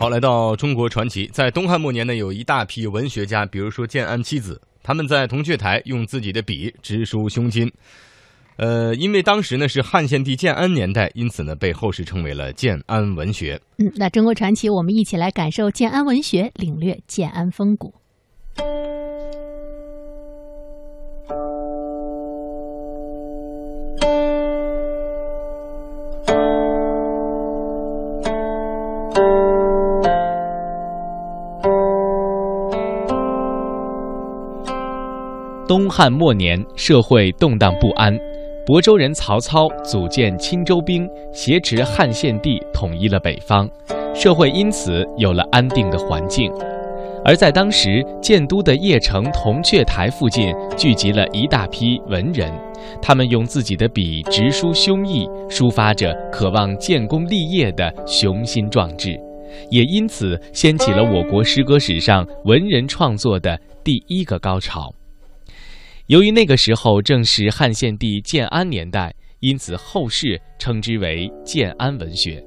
好，来到中国传奇，在东汉末年呢，有一大批文学家，比如说建安七子，他们在铜雀台用自己的笔直抒胸襟。呃，因为当时呢是汉献帝建安年代，因此呢被后世称为了建安文学。嗯，那中国传奇，我们一起来感受建安文学，领略建安风骨。东汉末年，社会动荡不安，亳州人曹操组建青州兵，挟持汉献帝，统一了北方，社会因此有了安定的环境。而在当时，建都的邺城铜雀台附近聚集了一大批文人，他们用自己的笔直抒胸臆，抒发着渴望建功立业的雄心壮志，也因此掀起了我国诗歌史上文人创作的第一个高潮。由于那个时候正是汉献帝建安年代，因此后世称之为建安文学。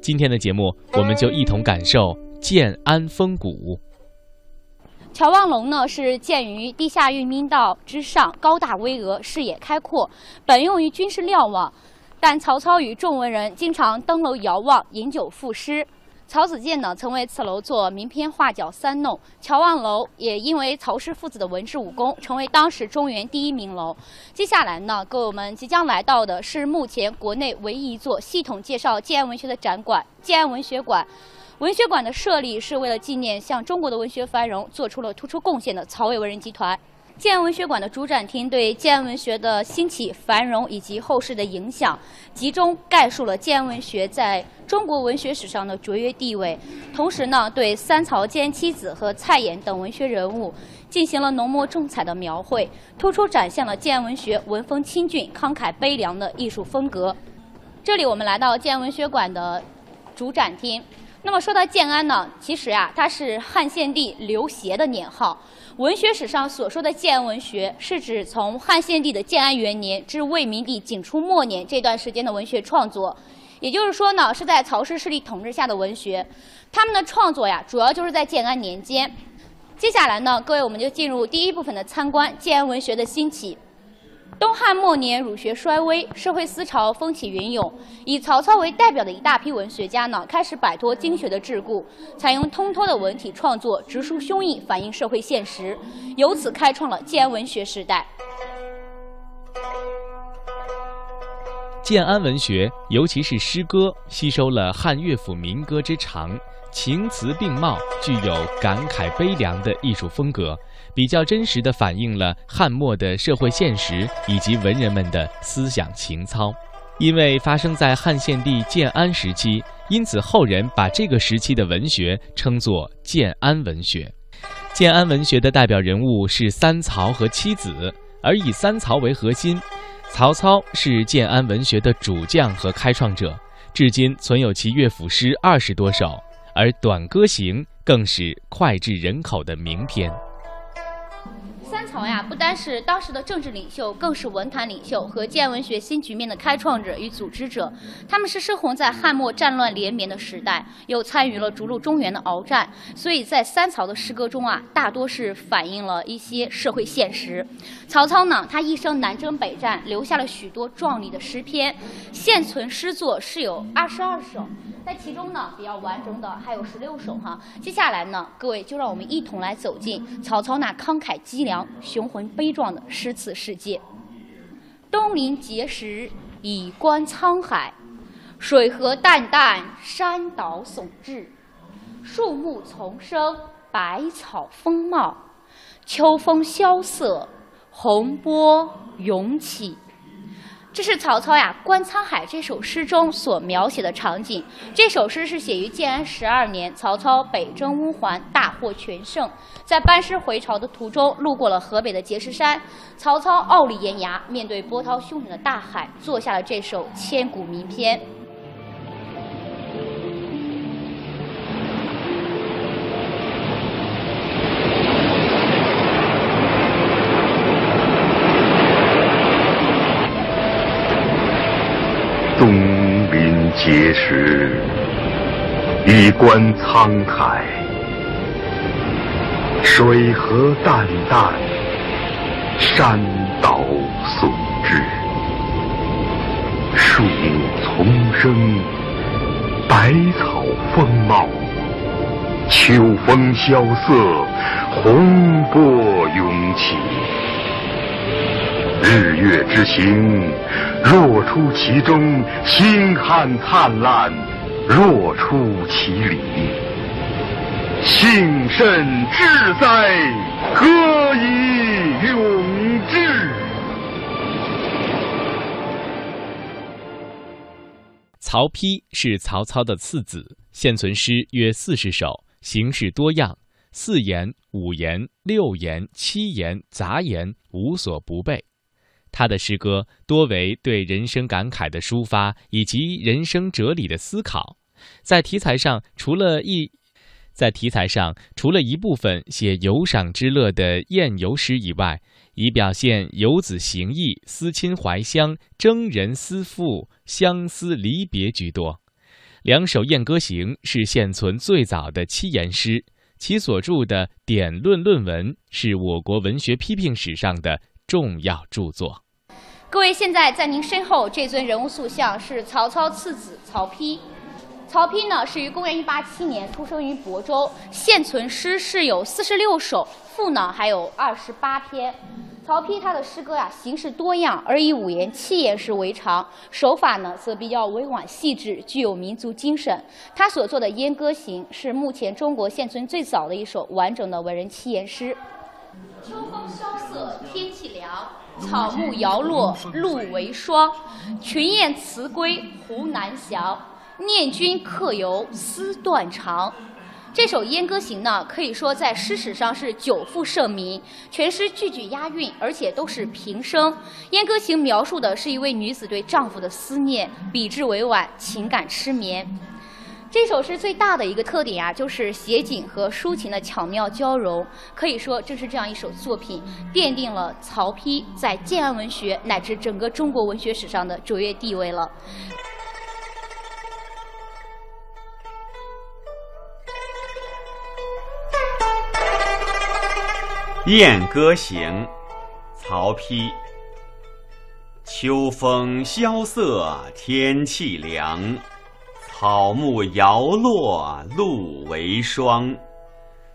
今天的节目，我们就一同感受建安风骨。乔望龙呢，是建于地下运兵道之上，高大巍峨，视野开阔，本用于军事瞭望。但曹操与众文人经常登楼遥望，饮酒赋诗。曹子建呢，曾为此楼作名篇画角三弄。乔望楼也因为曹氏父子的文治武功，成为当时中原第一名楼。接下来呢，各位我们即将来到的是目前国内唯一一座系统介绍建安文学的展馆——建安文学馆。文学馆的设立是为了纪念向中国的文学繁荣做出了突出贡献的曹魏文人集团。建安文学馆的主展厅对建安文学的兴起、繁荣以及后世的影响，集中概述了建安文学在中国文学史上的卓越地位。同时呢，对三曹建安七子和蔡琰等文学人物进行了浓墨重彩的描绘，突出展现了建安文学文风清俊、慷慨悲凉的艺术风格。这里我们来到建安文学馆的主展厅。那么说到建安呢，其实呀，它是汉献帝刘协的年号。文学史上所说的建安文学，是指从汉献帝的建安元年至魏明帝景初末年这段时间的文学创作。也就是说呢，是在曹氏势力统治下的文学。他们的创作呀，主要就是在建安年间。接下来呢，各位我们就进入第一部分的参观建安文学的兴起。东汉末年，儒学衰微，社会思潮风起云涌。以曹操为代表的一大批文学家呢，开始摆脱经学的桎梏，采用通透的文体创作，直抒胸臆，反映社会现实，由此开创了建安文学时代。建安文学，尤其是诗歌，吸收了汉乐府民歌之长。情词并茂，具有感慨悲凉的艺术风格，比较真实地反映了汉末的社会现实以及文人们的思想情操。因为发生在汉献帝建安时期，因此后人把这个时期的文学称作建安文学。建安文学的代表人物是三曹和七子，而以三曹为核心。曹操是建安文学的主将和开创者，至今存有其乐府诗二十多首。而《短歌行》更是脍炙人口的名篇。三曹呀，不单是当时的政治领袖，更是文坛领袖和建文学新局面的开创者与组织者。他们是生活在汉末战乱连绵的时代，又参与了逐鹿中原的鏖战，所以在三曹的诗歌中啊，大多是反映了一些社会现实。曹操呢，他一生南征北战，留下了许多壮丽的诗篇，现存诗作是有二十二首。在其中呢，比较完整的还有十六首哈。接下来呢，各位就让我们一同来走进曹操那慷慨激昂、雄浑悲壮的诗词世界。东临碣石，以观沧海，水何澹澹，山岛竦峙，树木丛生，百草丰茂，秋风萧瑟，洪波涌起。这是曹操呀《观沧海》这首诗中所描写的场景。这首诗是写于建安十二年，曹操北征乌桓，大获全胜，在班师回朝的途中，路过了河北的碣石山。曹操傲立岩崖，面对波涛汹涌的大海，作下了这首千古名篇。碣石，以观沧海。水何澹澹，山岛竦峙。树木丛生，百草丰茂。秋风萧瑟，洪波涌起。日月之行，若出其中；星汉灿烂，若出其里。幸甚至哉，歌以咏志。曹丕是曹操的次子，现存诗约四十首，形式多样，四言、五言、六言、七言、杂言无所不备。他的诗歌多为对人生感慨的抒发，以及人生哲理的思考。在题材上，除了一，在题材上除了一部分写游赏之乐的宴游诗以外，以表现游子行意、思亲怀乡、征人思妇、相思离别居多。两首《燕歌行》是现存最早的七言诗，其所著的《典论》论文是我国文学批评史上的。重要著作。各位，现在在您身后这尊人物塑像是曹操次子曹丕。曹丕呢，是于公元一八七年出生于亳州，现存诗是有四十六首，赋呢还有二十八篇。曹丕他的诗歌呀，形式多样，而以五言、七言诗为常，手法呢则比较委婉细致，具有民族精神。他所作的《燕歌行》是目前中国现存最早的一首完整的文人七言诗。秋风萧瑟，天气，草木摇落，露为霜。群雁辞归，胡南翔。念君客游思断肠。这首《燕歌行》呢，可以说在诗史上是久负盛名。全诗句句押韵，而且都是平声。《燕歌行》描述的是一位女子对丈夫的思念，笔致委婉，情感痴绵。这首诗最大的一个特点啊，就是写景和抒情的巧妙交融。可以说，正是这样一首作品，奠定了曹丕在建安文学乃至整个中国文学史上的卓越地位了。《燕歌行》曹丕。秋风萧瑟，天气凉。草木摇落，露为霜。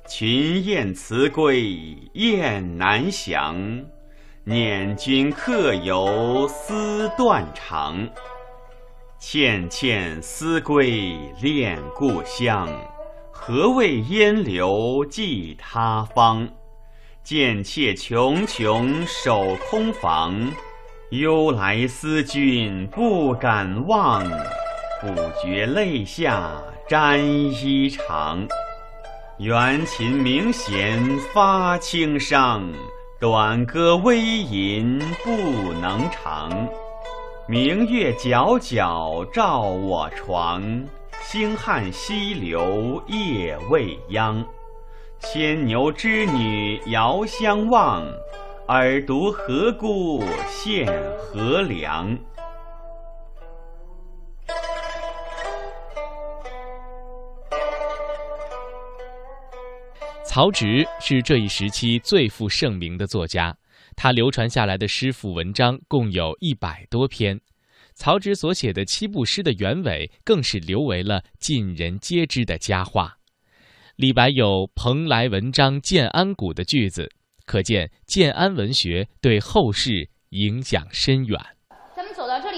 群雁辞归，雁南翔。念君客游，思断肠。倩倩思归，恋故乡。何谓烟流寄他方？贱妾茕茕守空房。忧来思君不敢忘。不觉泪下沾衣裳，缘琴明弦发轻伤，短歌微吟不能长。明月皎皎照我床，星汉西流夜未央。牵牛织女遥相望，尔独何故献河凉？曹植是这一时期最负盛名的作家，他流传下来的诗赋文章共有一百多篇。曹植所写的七步诗的原委更是留为了尽人皆知的佳话。李白有“蓬莱文章建安骨”的句子，可见建安文学对后世影响深远。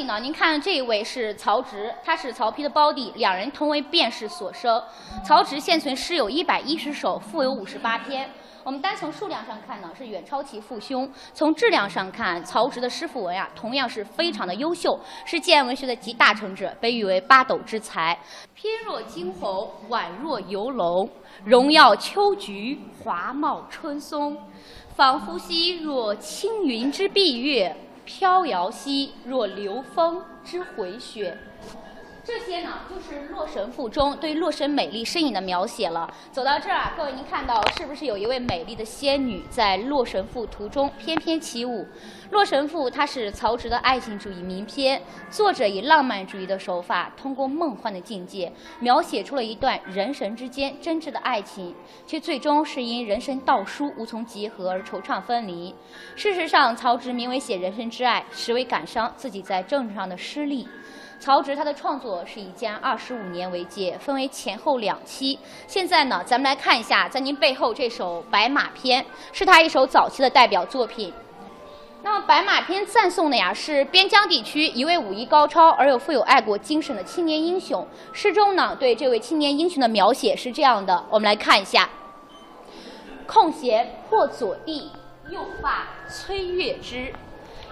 走到这里呢，您看这一位是曹植，他是曹丕的胞弟，两人同为卞氏所生。曹植现存诗有一百一十首，赋有五十八篇。我们单从数量上看呢，是远超其父兄；从质量上看，曹植的诗赋文呀，同样是非常的优秀，是建安文学的集大成者，被誉为八斗之才。翩若惊鸿，宛若游龙，荣耀秋菊，华茂春松，仿佛兮若轻云之蔽月。飘摇兮若流风之回雪，这些呢，就是《洛神赋》中对洛神美丽身影的描写了。走到这儿啊，各位您看到是不是有一位美丽的仙女在《洛神赋》图中翩翩起舞？《洛神赋》它是曹植的爱情主义名篇，作者以浪漫主义的手法，通过梦幻的境界，描写出了一段人神之间真挚的爱情，却最终是因人神道疏无从结合而惆怅分离。事实上，曹植名为写人生之爱，实为感伤自己在政治上的失利。曹植他的创作是以建二十五年为界，分为前后两期。现在呢，咱们来看一下，在您背后这首《白马篇》是他一首早期的代表作品。那么，《白马篇》赞颂的呀是边疆地区一位武艺高超而又富有爱国精神的青年英雄。诗中呢，对这位青年英雄的描写是这样的，我们来看一下：空闲破左地，右发催月枝，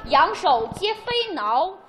仰首皆飞挠。